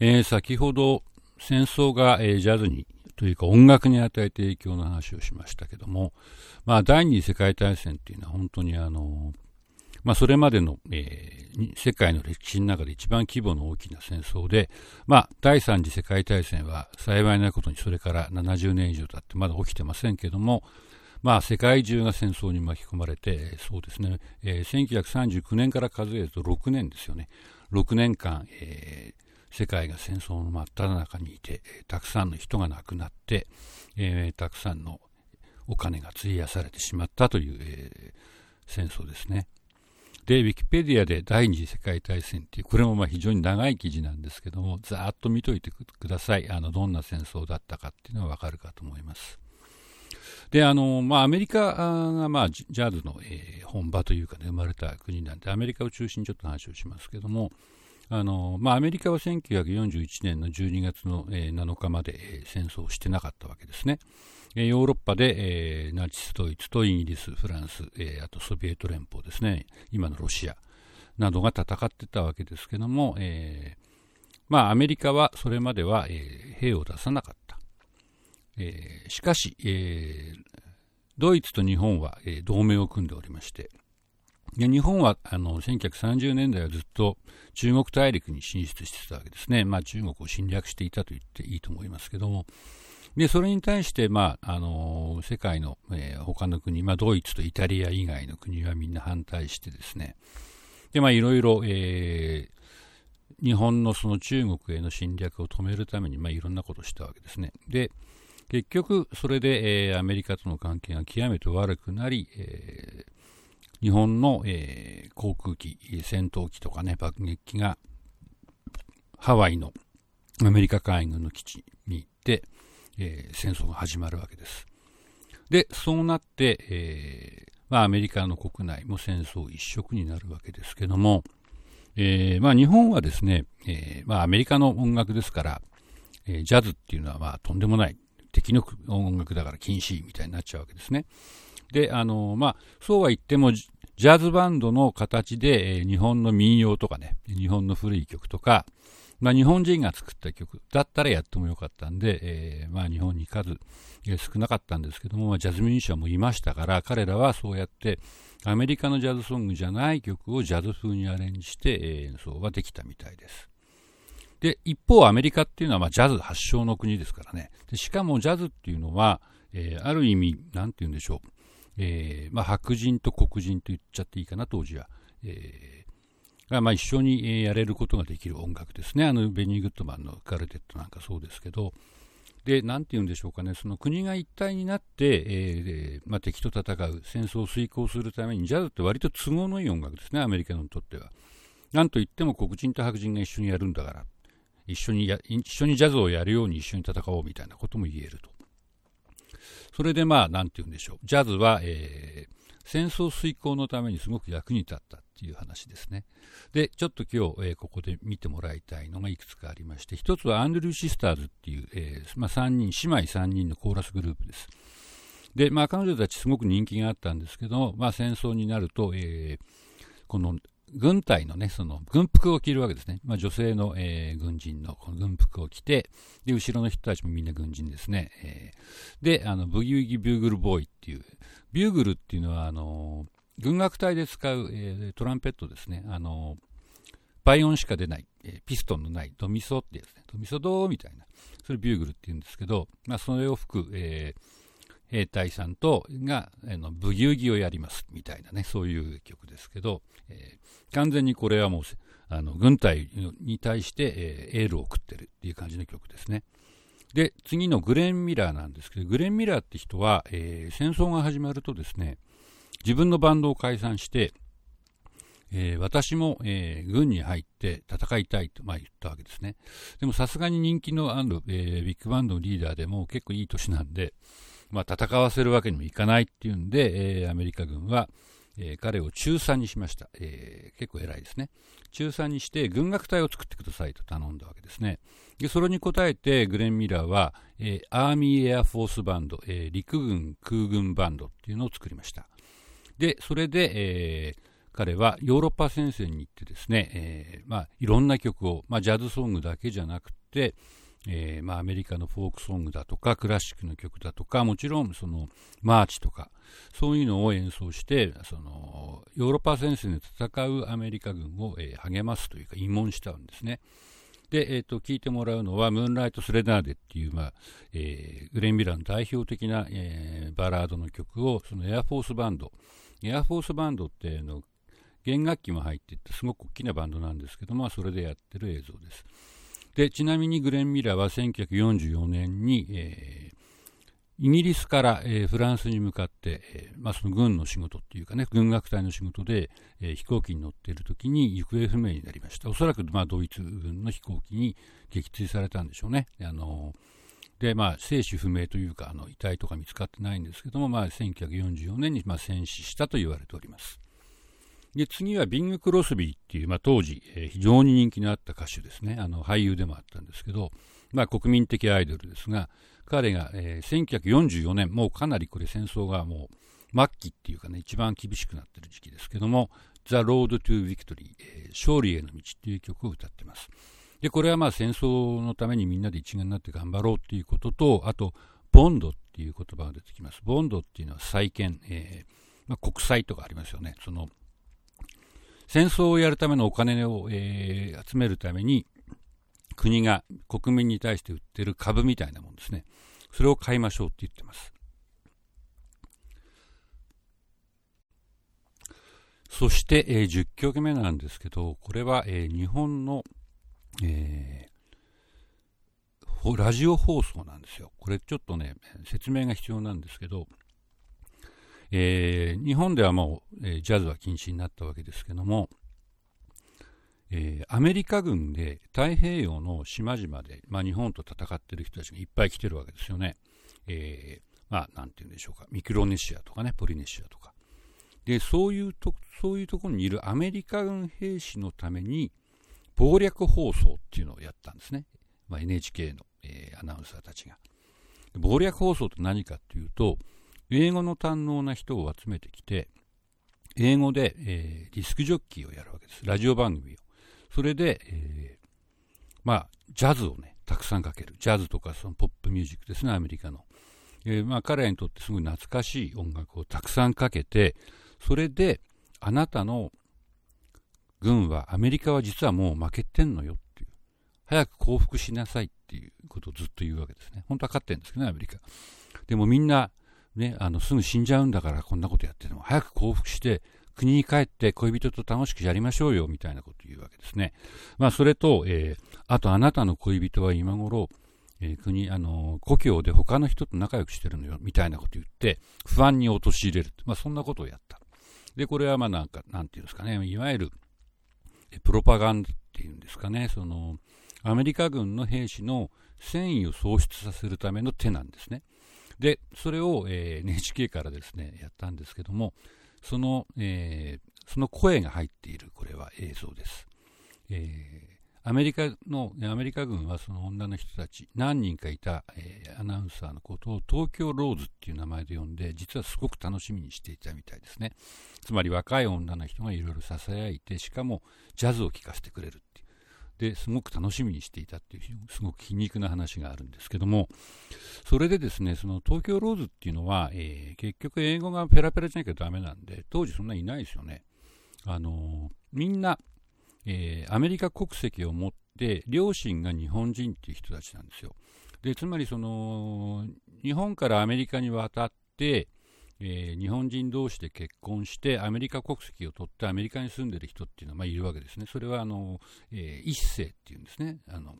えー、先ほど戦争が、えー、ジャズにというか音楽に与えて影響の話をしましたけども、まあ、第二次世界大戦っていうのは本当にあの、まあ、それまでの、えー、世界の歴史の中で一番規模の大きな戦争で、まあ、第三次世界大戦は幸いなことにそれから70年以上経ってまだ起きてませんけども、まあ、世界中が戦争に巻き込まれて、そうですね、えー、1939年から数えると6年ですよね。6年間、えー、世界が戦争の真っ只中にいて、たくさんの人が亡くなって、えー、たくさんのお金が費やされてしまったという、えー、戦争ですね。で、ウィキペディアで第二次世界大戦っていう、これもまあ非常に長い記事なんですけども、ざーっと見といてください。あの、どんな戦争だったかっていうのはわかるかと思います。で、あの、まあ、アメリカが、まあ、ジャズの、えー、本場というかね、生まれた国なんで、アメリカを中心にちょっと話をしますけども、あの、まあ、アメリカは1941年の12月の、えー、7日まで、戦争をしてなかったわけですね。えー、ヨーロッパで、えー、ナチスドイツとイギリス、フランス、えー、あとソビエト連邦ですね、今のロシアなどが戦ってたわけですけども、えー、まあ、アメリカはそれまでは、えー、兵を出さなかった。えー、しかし、えー、ドイツと日本は、えー、同盟を組んでおりまして、で日本はあの1930年代はずっと中国大陸に進出してたわけですね、まあ、中国を侵略していたと言っていいと思いますけども、でそれに対して、まああの世界の、えー、他の国、まあ、ドイツとイタリア以外の国はみんな反対してですね、でまあ、いろいろ、え、日本のその中国への侵略を止めるために、まあ、いろんなことをしたわけですね。で結局、それで、えー、アメリカとの関係が極めて悪くなり、えー、日本の、えー、航空機、戦闘機とかね、爆撃機がハワイのアメリカ海軍の基地に行って、えー、戦争が始まるわけです。で、そうなって、えーまあ、アメリカの国内も戦争一色になるわけですけども、えーまあ、日本はですね、えまあ、アメリカの音楽ですから、え、ジャズっていうのはまあとんでもない敵の音楽だから禁止みたいになっちゃうわけですね。で、あの、まあ、そうは言っても、ジャズバンドの形で、えー、日本の民謡とかね、日本の古い曲とか、まあ、日本人が作った曲だったらやってもよかったんで、えー、まあ、日本に数、えー、少なかったんですけども、まあ、ジャズミュージシャンもいましたから、彼らはそうやってアメリカのジャズソングじゃない曲をジャズ風にアレンジして、え演奏はできたみたいです。で、一方アメリカっていうのはまあジャズ発祥の国ですからね。でしかもジャズっていうのは、え、ある意味、なんて言うんでしょう。えー、まあ白人と黒人と言っちゃっていいかな、当時は。えー、がまあ一緒にやれることができる音楽ですね。あのベニー・グッドマンのカルテットなんかそうですけど、で、なんて言うんでしょうかね、その国が一体になって、えーまあ、敵と戦う、戦争を遂行するために、ジャズって割と都合のいい音楽ですね、アメリカにとっては。なんといっても黒人と白人が一緒にやるんだから。一緒にや一緒にジャズをやるように一緒に戦おうみたいなことも言えると。それでまあ、なんて言うんでしょう。ジャズは、えー、戦争遂行のためにすごく役に立ったっていう話ですね。で、ちょっと今日、えー、ここで見てもらいたいのがいくつかありまして、一つはアンドリュー・シスターズっていう、えー、まあ、3人、姉妹3人のコーラスグループです。で、まあ、彼女たちすごく人気があったんですけど、まあ、戦争になると、えー、この軍隊のね、その軍服を着るわけですね。まあ、女性の、えー、軍人のこの軍服を着て、で、後ろの人たちもみんな軍人ですね。えー、で、あの、ブギウギビューグルボーイっていう、ビューグルっていうのは、あの、軍楽隊で使う、え、トランペットですね。あの、倍音しか出ない、え、ピストンのないドミソってやつね。ドミソドーみたいな。それビューグルって言うんですけど、まあ、それを吹く、えー、兵隊さんとが、あの、ブギウギをやりますみたいなね、そういう曲ですけど、えー、完全にこれはもう、あの、軍隊に対して、えー、エールを送ってるっていう感じの曲ですね。で、次のグレン・ミラーなんですけど、グレン・ミラーって人は、えー、戦争が始まるとですね、自分のバンドを解散して、えー、私も、えー、軍に入って戦いたいと、まあ、言ったわけですね。でもさすがに人気のある、え、ビッグバンドのリーダーでも結構いい年なんで、まあ、戦わせるわけにもいかないっていうんで、えー、アメリカ軍は、えー、彼を中佐にしました、えー、結構偉いですね。中佐にして軍楽隊を作ってくださいと頼んだわけですね。で、それに応えてグレン・ミラーは、えー、アーミー・エアフォースバンド、えー、陸軍空軍バンドっていうのを作りました。で、それで、えー、彼はヨーロッパ戦線に行ってですね、えー、まあ、いろんな曲を、まあ、ジャズソングだけじゃなくて、えー、まあ、アメリカのフォークソングだとかクラシックの曲だとかもちろんそのマーチとかそういうのを演奏してそのヨーロッパ戦線で戦うアメリカ軍を、えー、励ますというか慰問したんですね。で、えーと、聞いてもらうのは「ムーンライト・スレナーデ」っていう、まあえー、グレン・ミラーの代表的な、えー、バラードの曲をその Air Force Band Air Force Band っての弦楽器も入っていてすごく大きなバンドなんですけどもそれでやってる映像です。でちなみにグレン・ミラーは1944年に、えー、イギリスから、えー、フランスに向かって、えーまあ、その軍の仕事っていうかね軍楽隊の仕事で、えー、飛行機に乗っている時に行方不明になりました。おそらく、まあ、ドイツ軍の飛行機に撃墜されたんでしょうね。あのでまあ、生死不明というかあの遺体とか見つかってないんですけども、まあ、1944年に、まあ、戦死したと言われております。で次はビング・クロスビーっていう、まあ、当時、えー、非常に人気のあった歌手ですね。あの俳優でもあったんですけど、まあ、国民的アイドルですが彼が、えー、1944年もうかなりこれ戦争がもう末期っていうかね一番厳しくなってる時期ですけども「The Road to Victory、えー、勝利への道」っていう曲を歌ってます。でこれはまあ戦争のためにみんなで一丸になって頑張ろうっていうこととあとボンドっていう言葉が出てきます。ボンドっていうのは債権、えーまあ、国債とかありますよね。その戦争をやるためのお金を、えー、集めるために国が国民に対して売ってる株みたいなもんですね。それを買いましょうって言ってます。そして、えー、10曲目なんですけど、これは、えー、日本の、えー、ラジオ放送なんですよ。これちょっとね、説明が必要なんですけど、えー、日本ではもう、えー、ジャズは禁止になったわけですけども、えー、アメリカ軍で太平洋の島々で、まあ、日本と戦ってる人たちがいっぱい来てるわけですよね。えー、まあ、なんて言うんでしょうか。ミクロネシアとかね、ポリネシアとか。で、そういうと、そういうところにいるアメリカ軍兵士のために、謀略放送っていうのをやったんですね。まあ、NHK の、えー、アナウンサーたちが。謀略放送って何かっていうと、英語の堪能な人を集めてきて、英語で、えー、ディスクジョッキーをやるわけです。ラジオ番組を。それで、えー、まあ、ジャズをね、たくさんかける。ジャズとかそのポップミュージックですね、アメリカの。えー、まあ、彼らにとってすごい懐かしい音楽をたくさんかけて、それで、あなたの軍は、アメリカは実はもう負けてんのよっていう。早く降伏しなさいっていうことをずっと言うわけですね。本当は勝ってるんですけどね、アメリカ。でもみんな、ね、あのすぐ死んじゃうんだからこんなことやってても早く降伏して国に帰って恋人と楽しくやりましょうよみたいなことを言うわけですね。まあ、それと、えー、あとあなたの恋人は今頃、えー、国、あの故郷で他の人と仲良くしてるのよみたいなことを言って不安に陥れる。まあ、そんなことをやった。で、これはまあなんか、なんていうんですかね、いわゆるプロパガンダっていうんですかね、そのアメリカ軍の兵士の戦意を喪失させるための手なんですね。で、それを、えー、NHK からですね、やったんですけども、その、えー、その声が入っている、これは映像です。えーアメリカの、アメリカ軍はその女の人たち、何人かいた、えー、アナウンサーのことを東京ローズっていう名前で呼んで、実はすごく楽しみにしていたみたいですね。つまり若い女の人がいろいろ囁いて、しかもジャズを聴かせてくれる。ですごく楽しみにしていたっていうすごく皮肉な話があるんですけどもそれでですねその東京ローズっていうのは、えー、結局英語がペラペラじゃなきゃダメなんで当時そんなにいないですよね。あのみんな、えー、アメリカ国籍を持って両親が日本人っていう人たちなんですよ。でつまりその日本からアメリカに渡ってえー、日本人同士で結婚してアメリカ国籍を取ってアメリカに住んでる人っていうのは、まあ、いるわけですね。それはあの、えー、一世っていうんですね。あの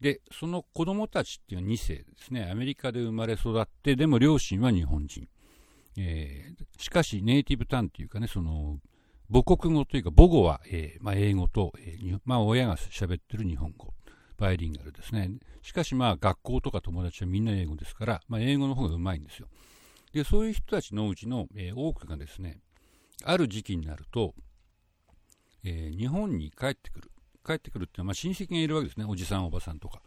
で、その子供たちっていうのは2世ですね。アメリカで生まれ育って、でも両親は日本人。えー、しかしネイティブタンっていうかね、その母国語というか母語は、えーまあ、英語と、えーまあ、親が喋ってる日本語。バイリンガルですね。しかしまあ学校とか友達はみんな英語ですから、まあ、英語の方がうまいんですよ。でそういう人たちのうちの、えー、多くがですねある時期になると、えー、日本に帰ってくる帰ってくるっていうのは、まあ、親戚がいるわけですね、おじさん、おばさんとか。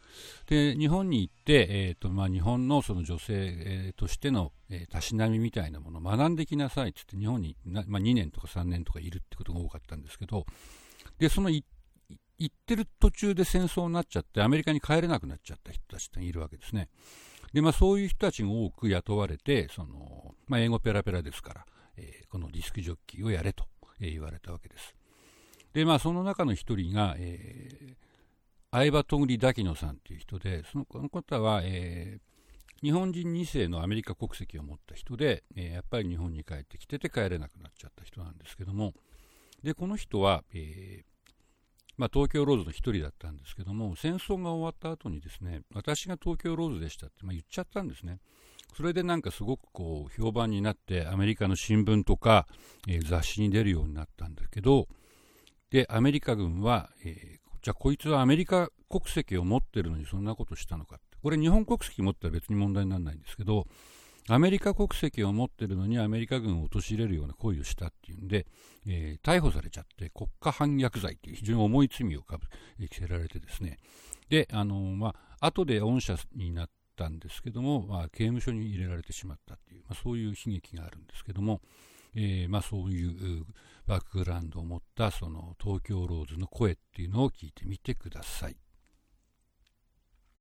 で、日本に行って、えーとまあ、日本のその女性、えー、としての、えー、たしなみみたいなものを学んできなさいって言って、日本にな、まあ、2年とか3年とかいるってことが多かったんですけど、で、その行ってる途中で戦争になっちゃって、アメリカに帰れなくなっちゃった人たちっているわけですね。で、まあ、そういう人たちが多く雇われて、その、まあ、英語ペラペラですから、えー、このディスクジョッキーをやれと、え、言われたわけです。で、まあ、その中の一人が、えー、相葉とぐりだきのさんという人で、そのこの方は、えー、日本人2世のアメリカ国籍を持った人で、えー、やっぱり日本に帰ってきてて帰れなくなっちゃった人なんですけども、で、この人は、えー、まあ、東京ローズの一人だったんですけども、戦争が終わった後にですね、私が東京ローズでしたって、まあ、言っちゃったんですね。それでなんかすごくこう評判になってアメリカの新聞とか、えー、雑誌に出るようになったんだけどでアメリカ軍は、えー、じゃあこいつはアメリカ国籍を持ってるのにそんなことしたのかってこれ日本国籍持ったら別に問題にならないんですけどアメリカ国籍を持ってるのにアメリカ軍を陥れるような行為をしたっていうんで、えー、逮捕されちゃって国家反逆罪っていう非常に重い罪をかぶ着せられてですねであのまあ後で恩赦になったんですけども、まあ、刑務所に入れられてしまったっていう、まあ、そういう悲劇があるんですけども、えー、まあ、そういうバックグラウンドを持ったその東京ローズの声っていうのを聞いてみてください。